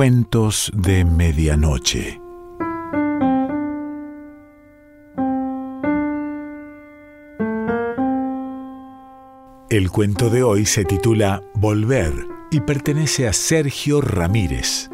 Cuentos de Medianoche. El cuento de hoy se titula Volver y pertenece a Sergio Ramírez.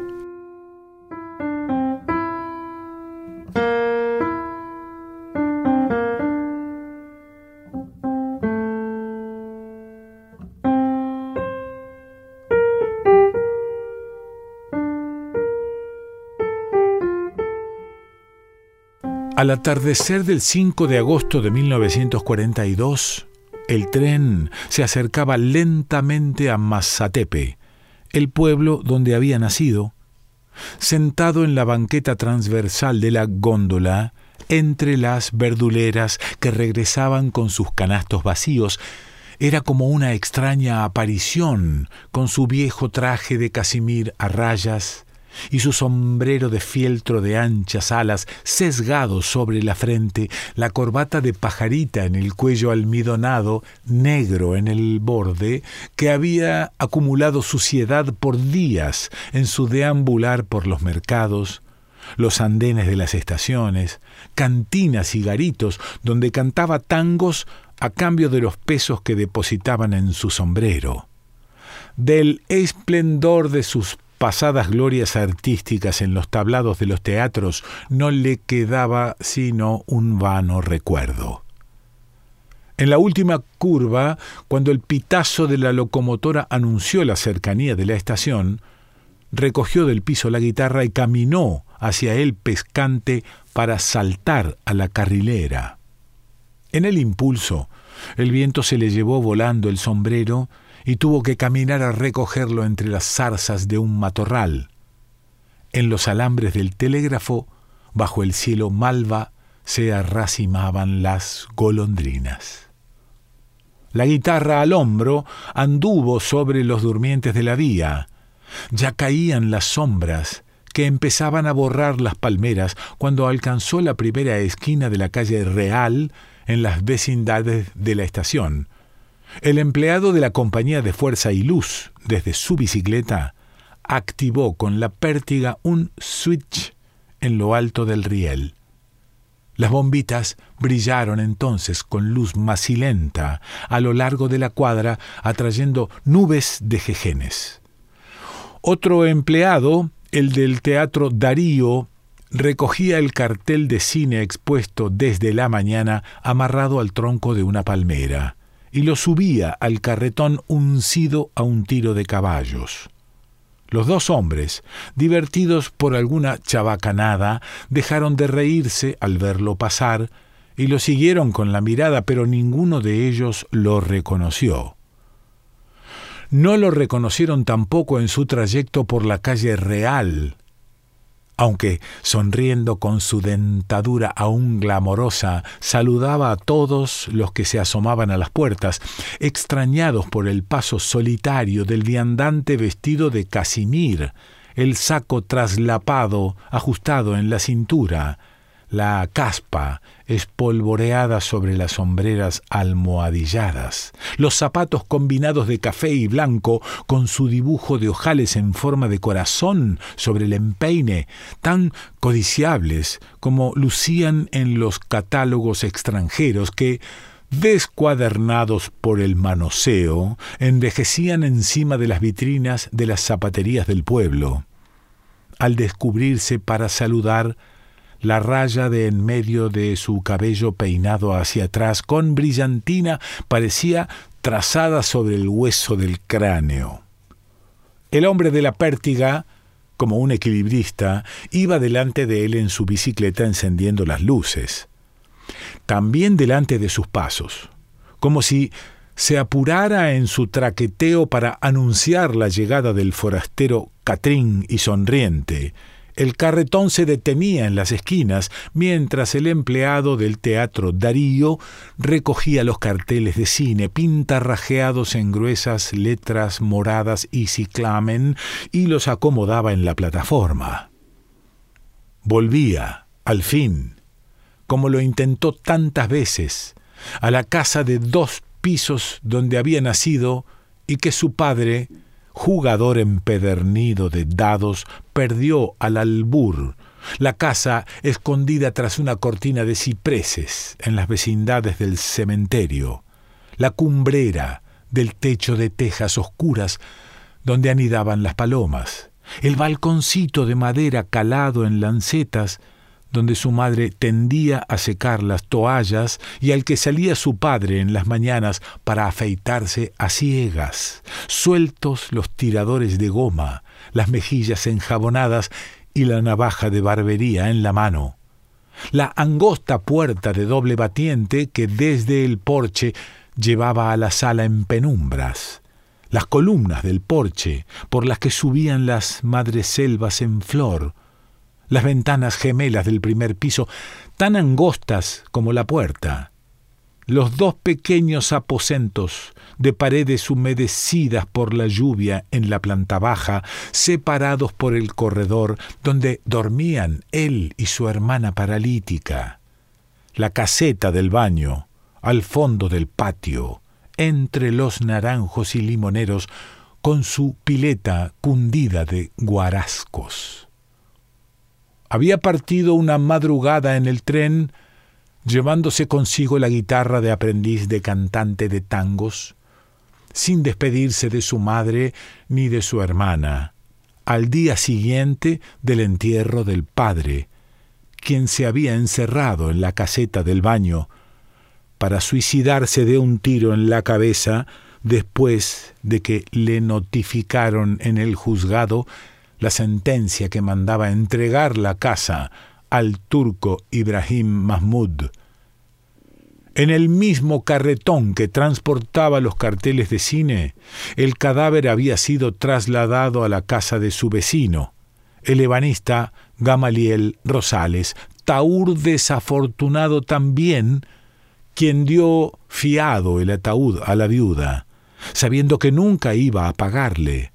Al atardecer del 5 de agosto de 1942, el tren se acercaba lentamente a Mazatepe, el pueblo donde había nacido. Sentado en la banqueta transversal de la góndola, entre las verduleras que regresaban con sus canastos vacíos, era como una extraña aparición, con su viejo traje de casimir a rayas, y su sombrero de fieltro de anchas alas sesgado sobre la frente, la corbata de pajarita en el cuello almidonado, negro en el borde, que había acumulado suciedad por días en su deambular por los mercados, los andenes de las estaciones, cantinas y garitos donde cantaba tangos a cambio de los pesos que depositaban en su sombrero. Del esplendor de sus pasadas glorias artísticas en los tablados de los teatros no le quedaba sino un vano recuerdo. En la última curva, cuando el pitazo de la locomotora anunció la cercanía de la estación, recogió del piso la guitarra y caminó hacia el pescante para saltar a la carrilera. En el impulso, el viento se le llevó volando el sombrero y tuvo que caminar a recogerlo entre las zarzas de un matorral. En los alambres del telégrafo, bajo el cielo malva, se arracimaban las golondrinas. La guitarra al hombro anduvo sobre los durmientes de la vía. Ya caían las sombras que empezaban a borrar las palmeras cuando alcanzó la primera esquina de la calle Real en las vecindades de la estación, el empleado de la compañía de fuerza y luz, desde su bicicleta, activó con la pértiga un switch en lo alto del riel. Las bombitas brillaron entonces con luz macilenta a lo largo de la cuadra, atrayendo nubes de jejenes. Otro empleado, el del teatro Darío, recogía el cartel de cine expuesto desde la mañana amarrado al tronco de una palmera y lo subía al carretón uncido a un tiro de caballos. Los dos hombres, divertidos por alguna chabacanada, dejaron de reírse al verlo pasar y lo siguieron con la mirada, pero ninguno de ellos lo reconoció. No lo reconocieron tampoco en su trayecto por la calle Real, aunque sonriendo con su dentadura aún glamorosa, saludaba a todos los que se asomaban a las puertas, extrañados por el paso solitario del viandante vestido de casimir, el saco traslapado, ajustado en la cintura, la caspa espolvoreada sobre las sombreras almohadilladas, los zapatos combinados de café y blanco con su dibujo de ojales en forma de corazón sobre el empeine, tan codiciables como lucían en los catálogos extranjeros que, descuadernados por el manoseo, envejecían encima de las vitrinas de las zapaterías del pueblo. Al descubrirse para saludar, la raya de en medio de su cabello peinado hacia atrás con brillantina parecía trazada sobre el hueso del cráneo. El hombre de la pértiga, como un equilibrista, iba delante de él en su bicicleta encendiendo las luces. También delante de sus pasos, como si se apurara en su traqueteo para anunciar la llegada del forastero Catrín y sonriente, el carretón se detenía en las esquinas mientras el empleado del teatro Darío recogía los carteles de cine pintarrajeados en gruesas letras moradas y ciclamen y los acomodaba en la plataforma. Volvía, al fin, como lo intentó tantas veces, a la casa de dos pisos donde había nacido y que su padre jugador empedernido de dados, perdió al albur. La casa escondida tras una cortina de cipreses en las vecindades del cementerio, la cumbrera del techo de tejas oscuras donde anidaban las palomas, el balconcito de madera calado en lancetas donde su madre tendía a secar las toallas y al que salía su padre en las mañanas para afeitarse a ciegas, sueltos los tiradores de goma, las mejillas enjabonadas y la navaja de barbería en la mano. La angosta puerta de doble batiente que desde el porche llevaba a la sala en penumbras, las columnas del porche por las que subían las madreselvas en flor, las ventanas gemelas del primer piso, tan angostas como la puerta, los dos pequeños aposentos de paredes humedecidas por la lluvia en la planta baja, separados por el corredor donde dormían él y su hermana paralítica, la caseta del baño, al fondo del patio, entre los naranjos y limoneros, con su pileta cundida de guarascos. Había partido una madrugada en el tren, llevándose consigo la guitarra de aprendiz de cantante de tangos, sin despedirse de su madre ni de su hermana, al día siguiente del entierro del padre, quien se había encerrado en la caseta del baño para suicidarse de un tiro en la cabeza después de que le notificaron en el juzgado la sentencia que mandaba entregar la casa al turco Ibrahim Mahmud. En el mismo carretón que transportaba los carteles de cine, el cadáver había sido trasladado a la casa de su vecino, el ebanista Gamaliel Rosales, taur desafortunado también, quien dio fiado el ataúd a la viuda, sabiendo que nunca iba a pagarle.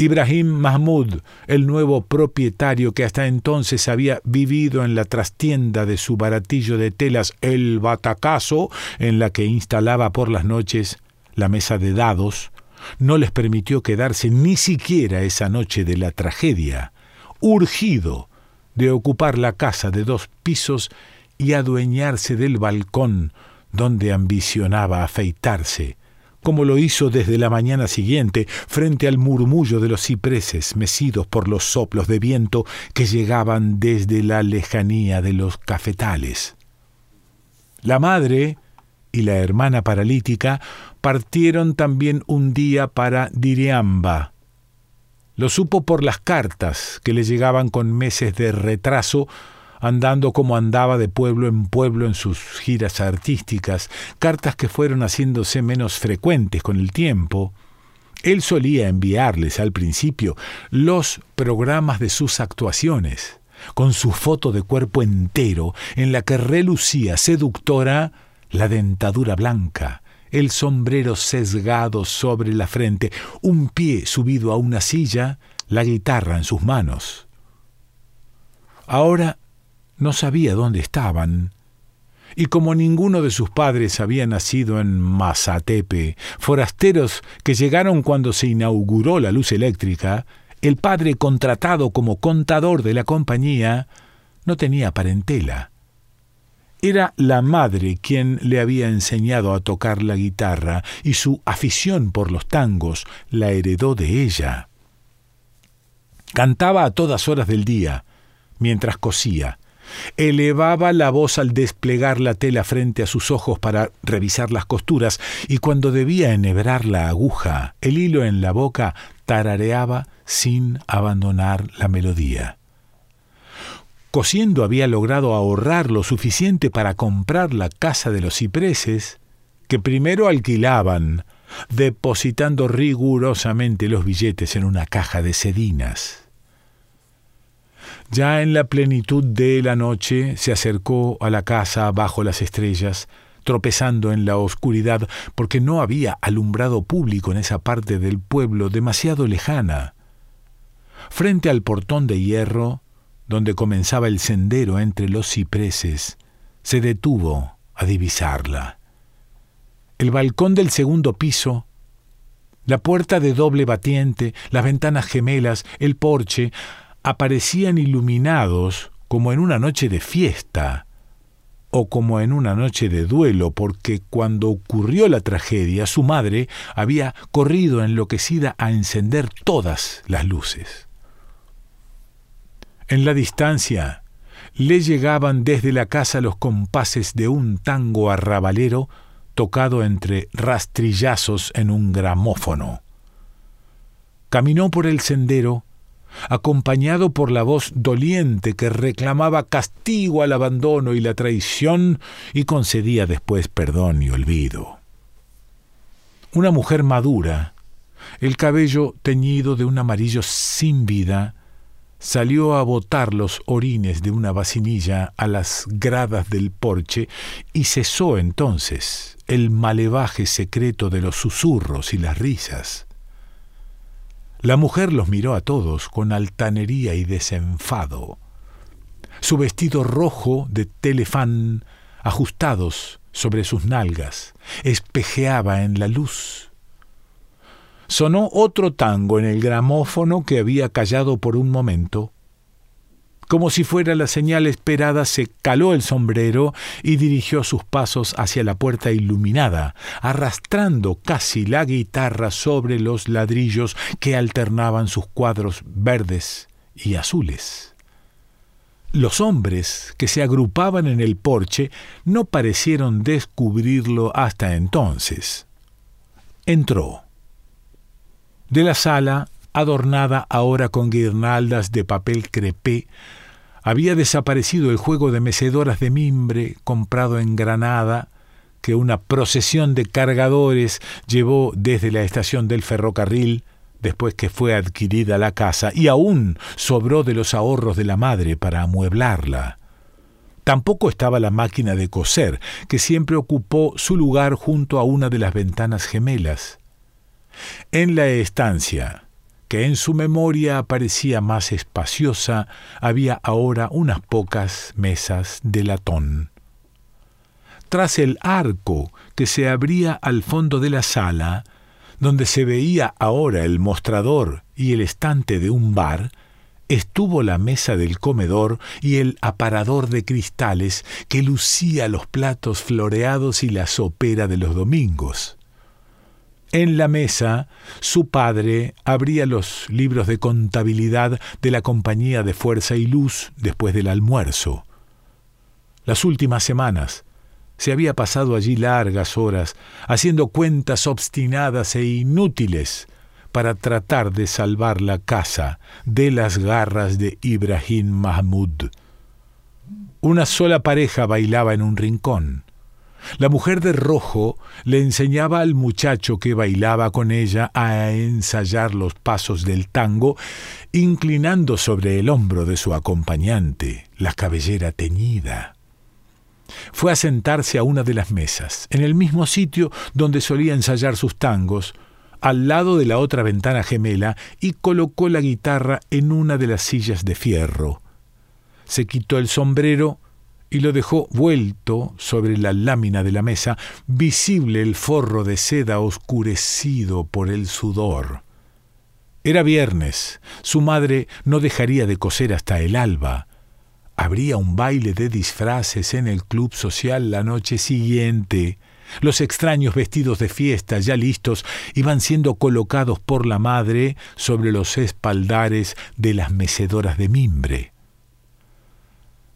Ibrahim Mahmud, el nuevo propietario que hasta entonces había vivido en la trastienda de su baratillo de telas El Batacazo, en la que instalaba por las noches la mesa de dados, no les permitió quedarse ni siquiera esa noche de la tragedia, urgido de ocupar la casa de dos pisos y adueñarse del balcón donde ambicionaba afeitarse como lo hizo desde la mañana siguiente, frente al murmullo de los cipreses mecidos por los soplos de viento que llegaban desde la lejanía de los cafetales. La madre y la hermana paralítica partieron también un día para Diriamba. Lo supo por las cartas que le llegaban con meses de retraso andando como andaba de pueblo en pueblo en sus giras artísticas, cartas que fueron haciéndose menos frecuentes con el tiempo, él solía enviarles al principio los programas de sus actuaciones, con su foto de cuerpo entero en la que relucía seductora la dentadura blanca, el sombrero sesgado sobre la frente, un pie subido a una silla, la guitarra en sus manos. Ahora no sabía dónde estaban. Y como ninguno de sus padres había nacido en Mazatepe, forasteros que llegaron cuando se inauguró la luz eléctrica, el padre contratado como contador de la compañía no tenía parentela. Era la madre quien le había enseñado a tocar la guitarra y su afición por los tangos la heredó de ella. Cantaba a todas horas del día, mientras cosía, Elevaba la voz al desplegar la tela frente a sus ojos para revisar las costuras, y cuando debía enhebrar la aguja, el hilo en la boca, tarareaba sin abandonar la melodía. Cosiendo había logrado ahorrar lo suficiente para comprar la casa de los cipreses, que primero alquilaban, depositando rigurosamente los billetes en una caja de sedinas. Ya en la plenitud de la noche se acercó a la casa bajo las estrellas, tropezando en la oscuridad, porque no había alumbrado público en esa parte del pueblo demasiado lejana. Frente al portón de hierro, donde comenzaba el sendero entre los cipreses, se detuvo a divisarla. El balcón del segundo piso La puerta de doble batiente, las ventanas gemelas, el porche, aparecían iluminados como en una noche de fiesta o como en una noche de duelo, porque cuando ocurrió la tragedia, su madre había corrido enloquecida a encender todas las luces. En la distancia le llegaban desde la casa los compases de un tango arrabalero tocado entre rastrillazos en un gramófono. Caminó por el sendero, acompañado por la voz doliente que reclamaba castigo al abandono y la traición y concedía después perdón y olvido. Una mujer madura, el cabello teñido de un amarillo sin vida, salió a botar los orines de una vacinilla a las gradas del porche y cesó entonces el malevaje secreto de los susurros y las risas. La mujer los miró a todos con altanería y desenfado. Su vestido rojo de telefán, ajustados sobre sus nalgas, espejeaba en la luz. Sonó otro tango en el gramófono que había callado por un momento como si fuera la señal esperada, se caló el sombrero y dirigió sus pasos hacia la puerta iluminada, arrastrando casi la guitarra sobre los ladrillos que alternaban sus cuadros verdes y azules. Los hombres que se agrupaban en el porche no parecieron descubrirlo hasta entonces. Entró. De la sala, adornada ahora con guirnaldas de papel crepé, había desaparecido el juego de mecedoras de mimbre comprado en Granada, que una procesión de cargadores llevó desde la estación del ferrocarril después que fue adquirida la casa, y aún sobró de los ahorros de la madre para amueblarla. Tampoco estaba la máquina de coser, que siempre ocupó su lugar junto a una de las ventanas gemelas. En la estancia, que en su memoria parecía más espaciosa, había ahora unas pocas mesas de latón. Tras el arco que se abría al fondo de la sala, donde se veía ahora el mostrador y el estante de un bar, estuvo la mesa del comedor y el aparador de cristales que lucía los platos floreados y la sopera de los domingos. En la mesa, su padre abría los libros de contabilidad de la Compañía de Fuerza y Luz después del almuerzo. Las últimas semanas se había pasado allí largas horas haciendo cuentas obstinadas e inútiles para tratar de salvar la casa de las garras de Ibrahim Mahmud. Una sola pareja bailaba en un rincón. La mujer de rojo le enseñaba al muchacho que bailaba con ella a ensayar los pasos del tango, inclinando sobre el hombro de su acompañante la cabellera teñida. Fue a sentarse a una de las mesas, en el mismo sitio donde solía ensayar sus tangos, al lado de la otra ventana gemela, y colocó la guitarra en una de las sillas de fierro. Se quitó el sombrero y lo dejó vuelto sobre la lámina de la mesa, visible el forro de seda oscurecido por el sudor. Era viernes, su madre no dejaría de coser hasta el alba. Habría un baile de disfraces en el club social la noche siguiente. Los extraños vestidos de fiesta ya listos iban siendo colocados por la madre sobre los espaldares de las mecedoras de mimbre.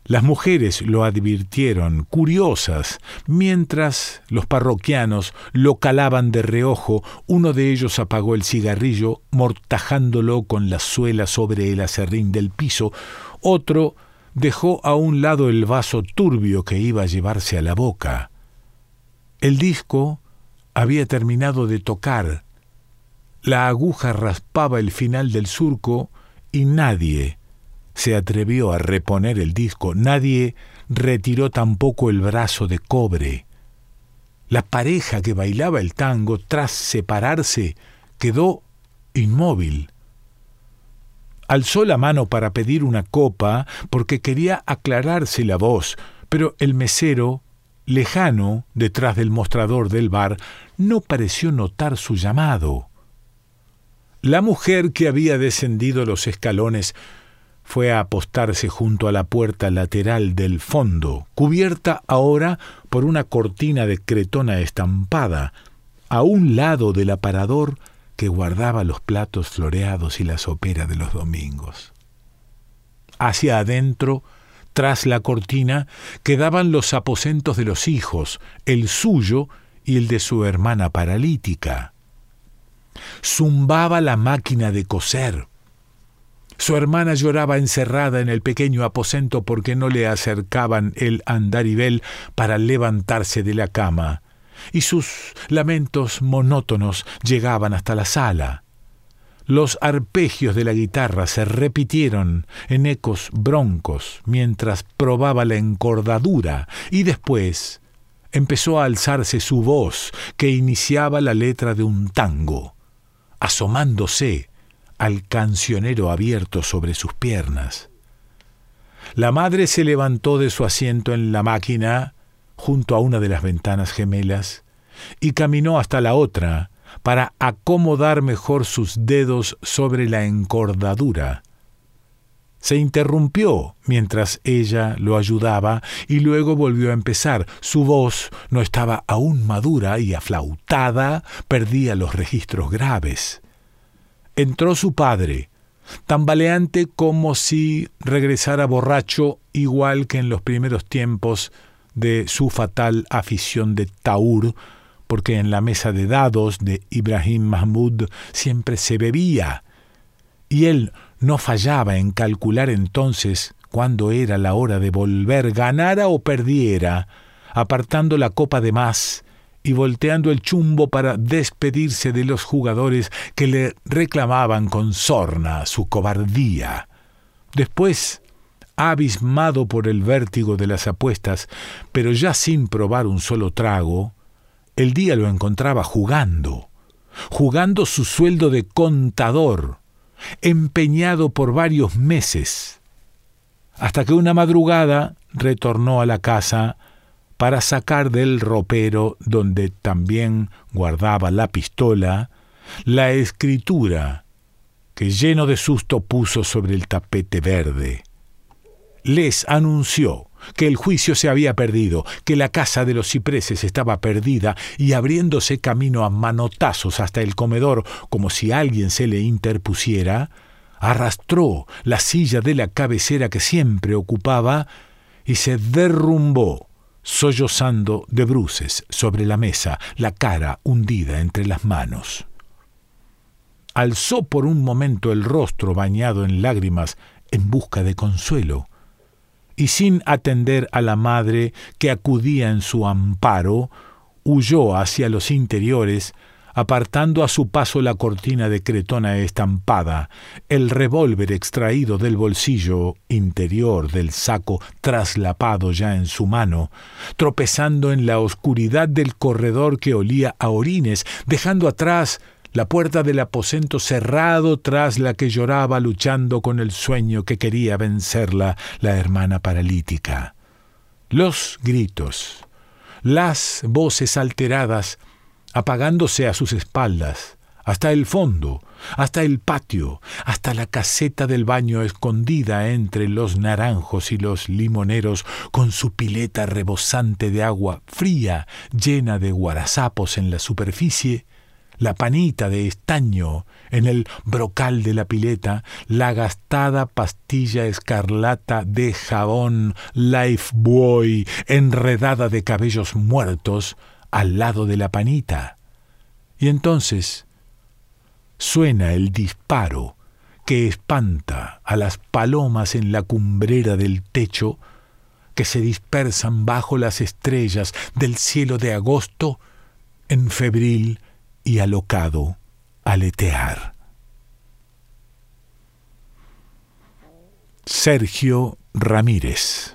Las mujeres lo advirtieron, curiosas, mientras los parroquianos lo calaban de reojo, uno de ellos apagó el cigarrillo, mortajándolo con la suela sobre el acerrín del piso, otro dejó a un lado el vaso turbio que iba a llevarse a la boca. El disco había terminado de tocar. La aguja raspaba el final del surco y nadie, se atrevió a reponer el disco, nadie retiró tampoco el brazo de cobre. La pareja que bailaba el tango, tras separarse, quedó inmóvil. Alzó la mano para pedir una copa porque quería aclararse la voz, pero el mesero, lejano detrás del mostrador del bar, no pareció notar su llamado. La mujer que había descendido los escalones fue a apostarse junto a la puerta lateral del fondo, cubierta ahora por una cortina de cretona estampada, a un lado del aparador que guardaba los platos floreados y la sopera de los domingos. Hacia adentro, tras la cortina, quedaban los aposentos de los hijos, el suyo y el de su hermana paralítica. Zumbaba la máquina de coser, su hermana lloraba encerrada en el pequeño aposento porque no le acercaban el andarivel para levantarse de la cama, y sus lamentos monótonos llegaban hasta la sala. Los arpegios de la guitarra se repitieron en ecos broncos mientras probaba la encordadura, y después empezó a alzarse su voz que iniciaba la letra de un tango, asomándose al cancionero abierto sobre sus piernas. La madre se levantó de su asiento en la máquina junto a una de las ventanas gemelas y caminó hasta la otra para acomodar mejor sus dedos sobre la encordadura. Se interrumpió mientras ella lo ayudaba y luego volvió a empezar. Su voz no estaba aún madura y aflautada, perdía los registros graves entró su padre, tambaleante como si regresara borracho igual que en los primeros tiempos de su fatal afición de Taur, porque en la mesa de dados de Ibrahim Mahmud siempre se bebía, y él no fallaba en calcular entonces cuándo era la hora de volver, ganara o perdiera, apartando la copa de más y volteando el chumbo para despedirse de los jugadores que le reclamaban con sorna su cobardía. Después, abismado por el vértigo de las apuestas, pero ya sin probar un solo trago, el día lo encontraba jugando, jugando su sueldo de contador, empeñado por varios meses, hasta que una madrugada retornó a la casa para sacar del ropero donde también guardaba la pistola la escritura que lleno de susto puso sobre el tapete verde. Les anunció que el juicio se había perdido, que la casa de los cipreses estaba perdida, y abriéndose camino a manotazos hasta el comedor, como si alguien se le interpusiera, arrastró la silla de la cabecera que siempre ocupaba y se derrumbó sollozando de bruces sobre la mesa, la cara hundida entre las manos. Alzó por un momento el rostro bañado en lágrimas en busca de consuelo, y sin atender a la madre que acudía en su amparo, huyó hacia los interiores, apartando a su paso la cortina de cretona estampada, el revólver extraído del bolsillo interior del saco traslapado ya en su mano, tropezando en la oscuridad del corredor que olía a orines, dejando atrás la puerta del aposento cerrado tras la que lloraba luchando con el sueño que quería vencerla la hermana paralítica. Los gritos, las voces alteradas, apagándose a sus espaldas, hasta el fondo, hasta el patio, hasta la caseta del baño escondida entre los naranjos y los limoneros, con su pileta rebosante de agua fría, llena de guarazapos en la superficie, la panita de estaño en el brocal de la pileta, la gastada pastilla escarlata de jabón Lifebuoy enredada de cabellos muertos, al lado de la panita. Y entonces suena el disparo que espanta a las palomas en la cumbrera del techo que se dispersan bajo las estrellas del cielo de agosto en febril y alocado aletear. Sergio Ramírez